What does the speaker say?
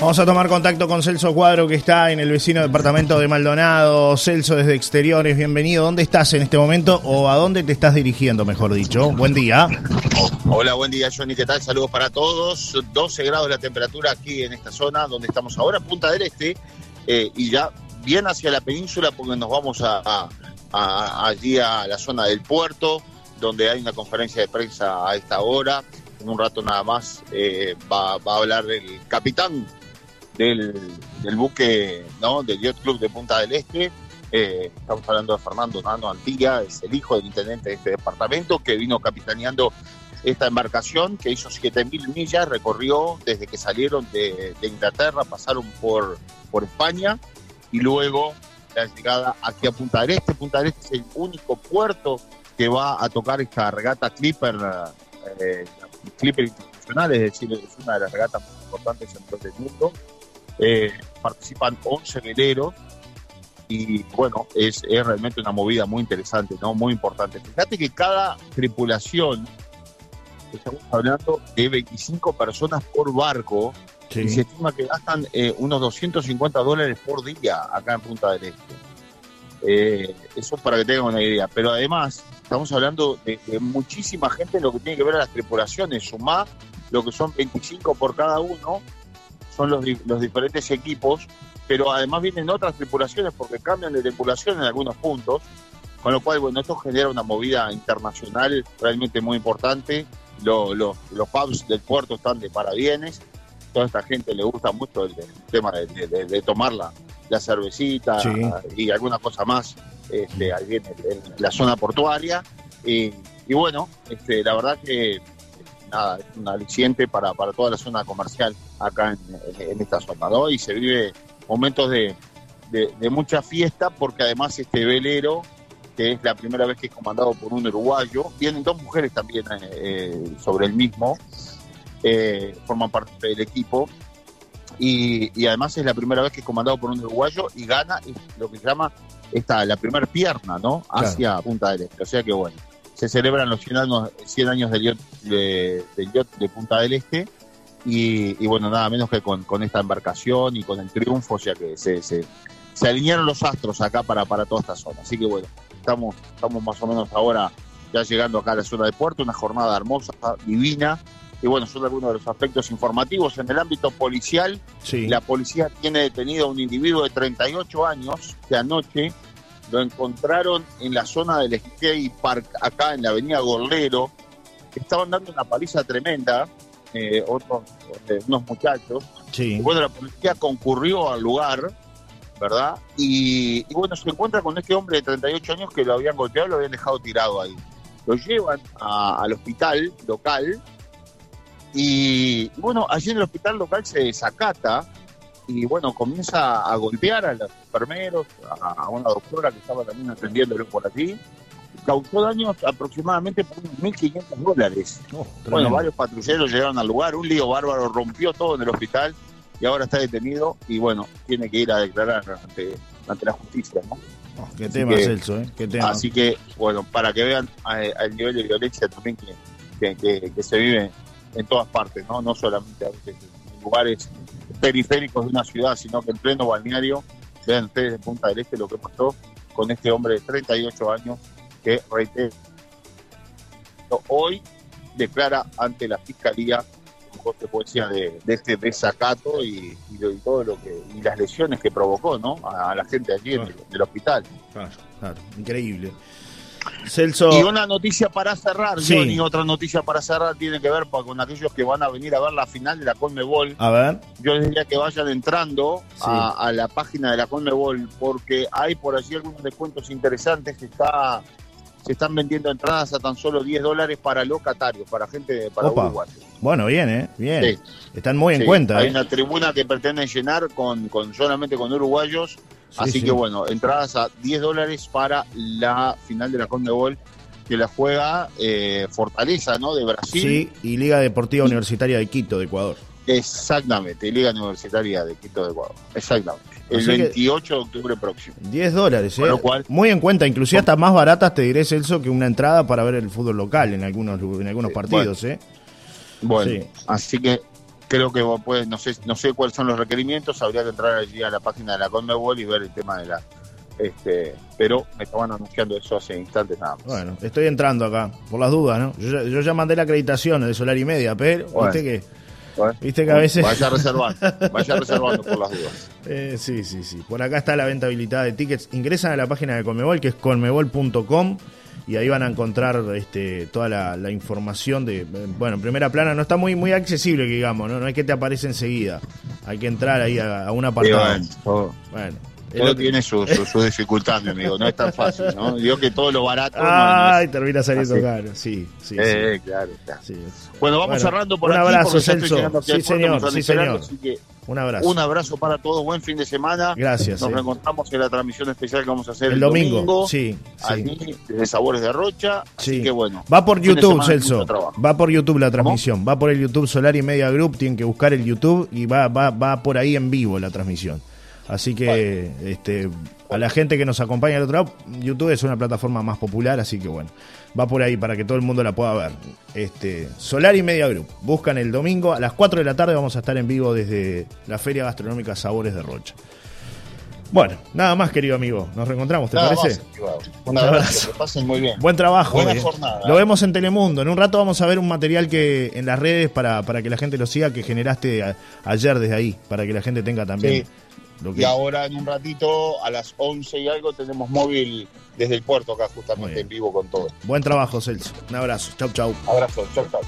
Vamos a tomar contacto con Celso Cuadro, que está en el vecino departamento de Maldonado. Celso, desde Exteriores, bienvenido. ¿Dónde estás en este momento o a dónde te estás dirigiendo, mejor dicho? Buen día. Hola, buen día, Johnny. ¿Qué tal? Saludos para todos. 12 grados la temperatura aquí en esta zona donde estamos ahora, Punta del Este, eh, y ya bien hacia la península porque nos vamos a, allí a la zona del puerto, donde hay una conferencia de prensa a esta hora. En un rato nada más eh, va, va a hablar el capitán del, buque ¿no? del Yacht Club de Punta del Este. Eh, estamos hablando de Fernando Nano Antilla, es el hijo del intendente de este departamento que vino capitaneando esta embarcación que hizo 7.000 millas, recorrió desde que salieron de, Inglaterra, pasaron por, por España y luego la llegada aquí a Punta del Este. Punta del Este es el único puerto que va a tocar esta regata Clipper, eh, Clipper internacional, es decir, es una de las regatas más importantes en todo el mundo. Eh, participan 11 veleros y bueno, es, realmente una movida muy interesante, ¿no? Muy importante. Fíjate que cada tripulación, estamos hablando de 25 personas por barco, y se estima que gastan eh, unos 250 dólares por día acá en Punta del Este. Eh, eso es para que tengan una idea. Pero además, estamos hablando de, muchísima gente en lo que tiene que ver a las tripulaciones, sumá lo que son 25 por cada uno, son los, los diferentes equipos, pero además vienen otras tripulaciones porque cambian de tripulación en algunos puntos, con lo cual, bueno, esto genera una movida internacional realmente muy importante. los pubs del puerto están de parabienes, toda esta gente le gusta mucho el, tema de, tomar la, cervecita y alguna cosa más este, ahí en, la zona portuaria. Y, y bueno, este, la verdad que nada, es un aliciente para, para toda la zona comercial acá en, esta zona, ¿no? Y se vive momentos de, de, mucha fiesta porque además este velero, que es la primera vez que es comandado por un uruguayo, vienen dos mujeres también eh, sobre el mismo, eh, forman parte del equipo. Y, y, además es la primera vez que es comandado por un uruguayo y gana lo que se llama esta, la primera pierna, ¿no? Hacia Punta del Este. O sea que bueno, se celebran los 100 años, 100 años del, yacht, de, de Punta del Este y, bueno, nada menos que con, esta embarcación y con el triunfo, o sea que se, se, alinearon los astros acá para, para toda esta zona. Así que bueno, estamos, estamos más o menos ahora ya llegando acá a la zona de puerto, una jornada hermosa, divina. Y bueno, son algunos de los aspectos informativos. En el ámbito policial, la policía tiene detenido a un individuo de 38 años que anoche lo encontraron en la zona del skate park, acá en la avenida Gorlero. Estaban dando una paliza tremenda, eh, otros, eh, unos muchachos. Y bueno, la policía concurrió al lugar, ¿verdad? Y, bueno, se encuentra con este hombre de 38 años que lo habían golpeado lo habían dejado tirado ahí. Lo llevan al hospital local y, bueno, allí en el hospital local se desacata y bueno, comienza a golpear a los enfermeros, a, una doctora que estaba también atendiéndolo por allí. Causó daños aproximadamente por unos 1.500 dólares. Oh, bueno, varios patrulleros llegaron al lugar, un lío bárbaro rompió todo en el hospital y ahora está detenido y bueno, tiene que ir a declarar ante, ante la justicia. ¿no? Oh, qué tema, es Celso, ¿eh? Qué tema. Así que, bueno, para que vean eh, el nivel de violencia también que, que, se vive en todas partes, no, no solamente en lugares periféricos de una ciudad, sino que en pleno balneario, vean ustedes de Punta del Este lo que pasó con este hombre de 38 años que, reitero, hoy declara ante la Fiscalía consecuencia de, de este desacato y, y, todo lo que y las lesiones que provocó ¿no? a, la gente allí en, el, hospital. Claro, claro, increíble. Y una noticia para cerrar, sí. Johnny, otra noticia para cerrar tiene que ver con aquellos que van a venir a ver la final de la Conmebol. A ver. Yo les diría que vayan entrando a, la página de la Conmebol porque hay por allí algunos descuentos interesantes que está se están vendiendo entradas a tan solo 10 dólares para locatarios, para gente de para Bueno, bien, ¿eh? Bien. Están muy en cuenta. Hay ¿eh? una tribuna que pretende llenar con, con solamente con uruguayos Así que bueno, entradas a 10 dólares para la final de la Conmebol que la juega eh, Fortaleza, ¿no? De Brasil. Sí, y Liga Deportiva Universitaria de Quito, de Ecuador. Exactamente, Liga Universitaria de Quito de Ecuador. Exactamente. El 28 de octubre próximo. 10 dólares, ¿eh? Muy en cuenta, inclusive hasta más baratas, te diré, Celso, que una entrada para ver el fútbol local en algunos, en algunos partidos, ¿eh? Bueno, así que creo que vos puedes, no sé, no sé cuáles son los requerimientos, habría que entrar allí a la página de la Conmebol y ver el tema de la este, pero me estaban anunciando eso hace instantes nada más. Bueno, estoy entrando acá, por las dudas, ¿no? Yo, yo ya mandé la acreditación de Solar y Media, pero viste que viste que a veces vaya reservando, vaya reservando por las dudas. Eh, sí, sí, sí. Por acá está la venta habilitada de tickets. Ingresan a la página de Conmebol, que es conmebol.com y ahí van a encontrar este, toda la, información de, bueno, en primera plana no está muy muy accesible, digamos, ¿no? No es que te aparece enseguida, hay que entrar ahí a, un apartado. bueno, todo tiene su, su, dificultad, mi amigo, no es tan fácil, ¿no? Digo que todo lo barato. Ay, termina saliendo caro, sí, sí. Eh, claro, Bueno, vamos cerrando por un aquí. Un abrazo, Celso. Sí, señor, sí, señor. un abrazo. Un abrazo para todos, buen fin de semana. Gracias. Nos reencontramos en la transmisión especial que vamos a hacer el, domingo. Sí, sí. desde Sabores de Rocha. Así que bueno. Va por YouTube, Celso. Va por YouTube la transmisión. Va por el YouTube Solar y Media Group. Tienen que buscar el YouTube y va, va, va por ahí en vivo la transmisión. Así que este, a la gente que nos acompaña al otro lado, YouTube es una plataforma más popular, así que bueno, va por ahí para que todo el mundo la pueda ver. Este, Solar y Media Group. Buscan el domingo a las 4 de la tarde, vamos a estar en vivo desde la Feria Gastronómica Sabores de Rocha. Bueno, nada más, querido amigo. Nos reencontramos, ¿te parece? un abrazo. Que pasen muy bien. Buen trabajo. Buena eh. jornada. Lo vemos en Telemundo. En un rato vamos a ver un material que en las redes para, para que la gente lo siga, que generaste ayer desde ahí, para que la gente tenga también. Y ahora en un ratito, a las 11 y algo, tenemos móvil desde el puerto acá, justamente en vivo con todo. Buen trabajo, Celso. Un abrazo. Chau, chau. Abrazo. Chau, chau.